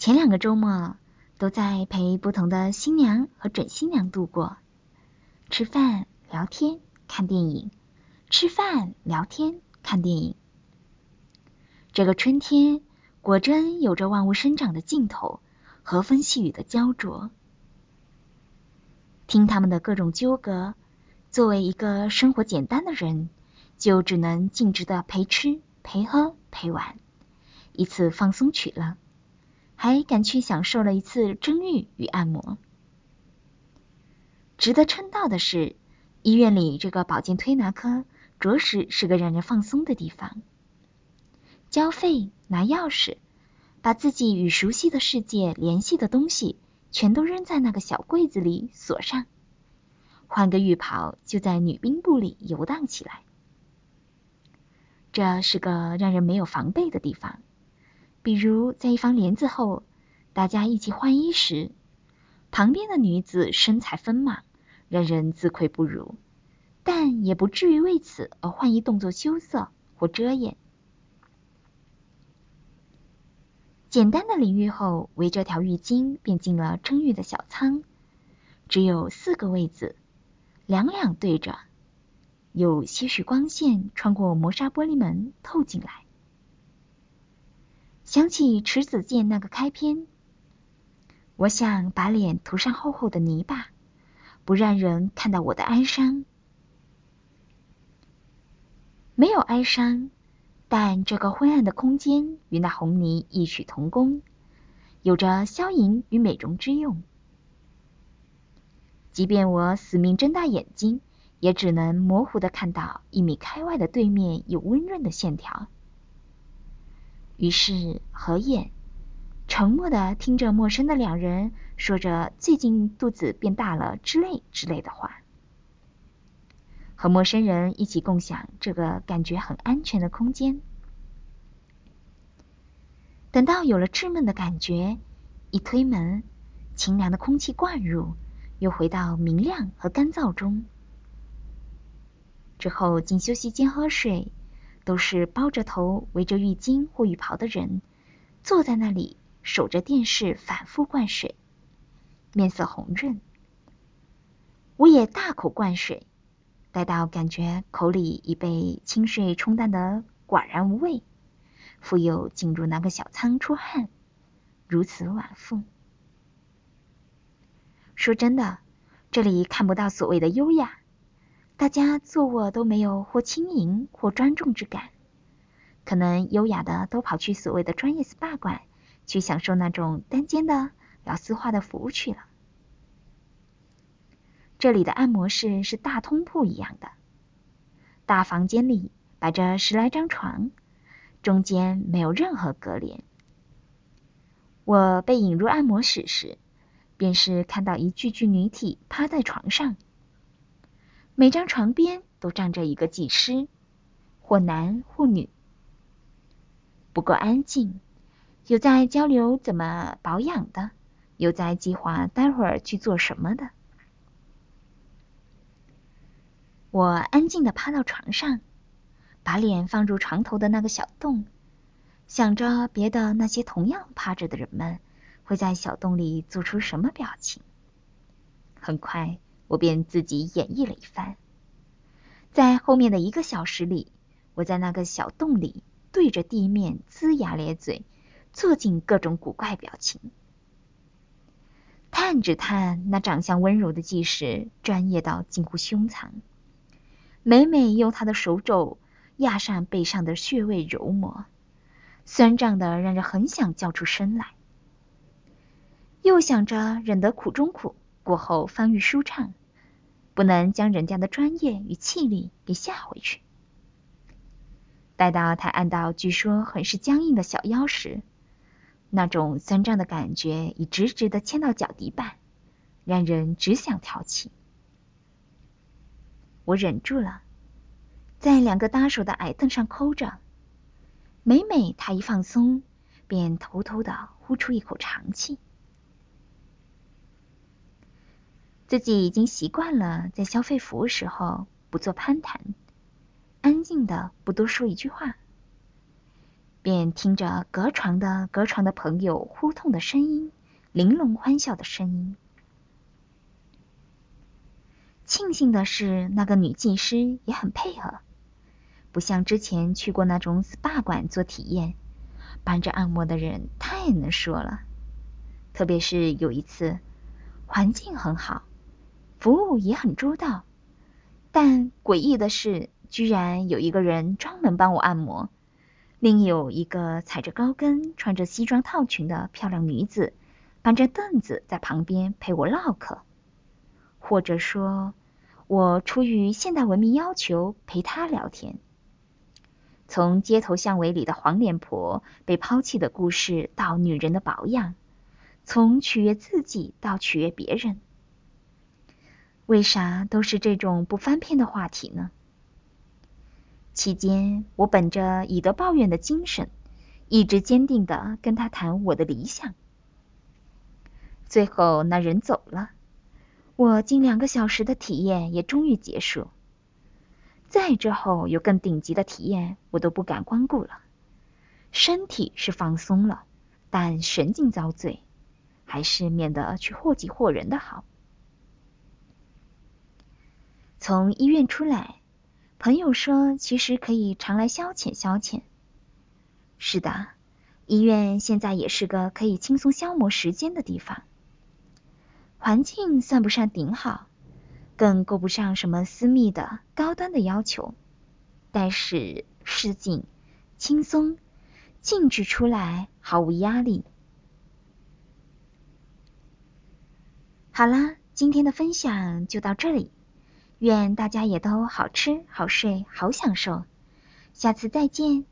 前两个周末都在陪不同的新娘和准新娘度过，吃饭、聊天、看电影，吃饭、聊天、看电影。这个春天果真有着万物生长的劲头，和风细雨的焦灼。听他们的各种纠葛，作为一个生活简单的人，就只能尽职的陪吃、陪喝、陪玩，一次放松曲了，还赶去享受了一次蒸浴与按摩。值得称道的是，医院里这个保健推拿科，着实是个让人放松的地方。交费、拿钥匙，把自己与熟悉的世界联系的东西。全都扔在那个小柜子里锁上，换个浴袍就在女兵部里游荡起来。这是个让人没有防备的地方，比如在一方帘子后，大家一起换衣时，旁边的女子身材丰满，让人自愧不如，但也不至于为此而换衣动作羞涩或遮掩。简单的淋浴后，围着条浴巾便进了蒸浴的小舱，只有四个位子，两两对着，有些许光线穿过磨砂玻璃门透进来。想起池子健那个开篇，我想把脸涂上厚厚的泥巴，不让人看到我的哀伤。没有哀伤。但这个昏暗的空间与那红泥异曲同工，有着消隐与美容之用。即便我死命睁大眼睛，也只能模糊的看到一米开外的对面有温润的线条。于是合眼，沉默的听着陌生的两人说着最近肚子变大了之类之类的话。和陌生人一起共享这个感觉很安全的空间。等到有了稚嫩的感觉，一推门，清凉的空气灌入，又回到明亮和干燥中。之后进休息间喝水，都是包着头围着浴巾或浴袍的人，坐在那里守着电视反复灌水，面色红润。我也大口灌水。待到感觉口里已被清水冲淡的寡然无味，复又进入那个小仓出汗，如此往复。说真的，这里看不到所谓的优雅，大家坐卧都没有或轻盈或庄重之感，可能优雅的都跑去所谓的专业 SPA 馆去享受那种单间的聊丝化的服务去了。这里的按摩室是大通铺一样的，大房间里摆着十来张床，中间没有任何隔帘。我被引入按摩室时，便是看到一具具女体趴在床上，每张床边都站着一个技师，或男或女，不够安静，有在交流怎么保养的，有在计划待会儿去做什么的。我安静的趴到床上，把脸放入床头的那个小洞，想着别的那些同样趴着的人们会在小洞里做出什么表情。很快，我便自己演绎了一番。在后面的一个小时里，我在那个小洞里对着地面龇牙咧嘴，做尽各种古怪表情。探只探那长相温柔的技师，专业到近乎凶残。每每用他的手肘压上背上的穴位揉磨，酸胀的让人很想叫出声来。又想着忍得苦中苦，过后方愈舒畅，不能将人家的专业与气力给吓回去。待到他按到据说很是僵硬的小腰时，那种酸胀的感觉已直直的牵到脚底板，让人只想跳起。我忍住了，在两个搭手的矮凳上抠着。每每他一放松，便偷偷的呼出一口长气。自己已经习惯了在消费服务时候不做攀谈，安静的不多说一句话。便听着隔床的隔床的朋友呼痛的声音，玲珑欢笑的声音。庆幸的是，那个女技师也很配合，不像之前去过那种 SPA 馆做体验，帮着按摩的人太能说了。特别是有一次，环境很好，服务也很周到，但诡异的是，居然有一个人专门帮我按摩。另有一个踩着高跟、穿着西装套裙的漂亮女子，搬着凳子在旁边陪我唠嗑，或者说，我出于现代文明要求陪她聊天。从街头巷尾里的黄脸婆被抛弃的故事，到女人的保养，从取悦自己到取悦别人，为啥都是这种不翻篇的话题呢？期间，我本着以德报怨的精神，一直坚定的跟他谈我的理想。最后，那人走了，我近两个小时的体验也终于结束。再之后有更顶级的体验，我都不敢光顾了。身体是放松了，但神经遭罪，还是免得去祸及祸人的好。从医院出来。朋友说，其实可以常来消遣消遣。是的，医院现在也是个可以轻松消磨时间的地方。环境算不上顶好，更够不上什么私密的高端的要求，但是市井、轻松、静止出来，毫无压力。好啦，今天的分享就到这里。愿大家也都好吃好睡好享受，下次再见。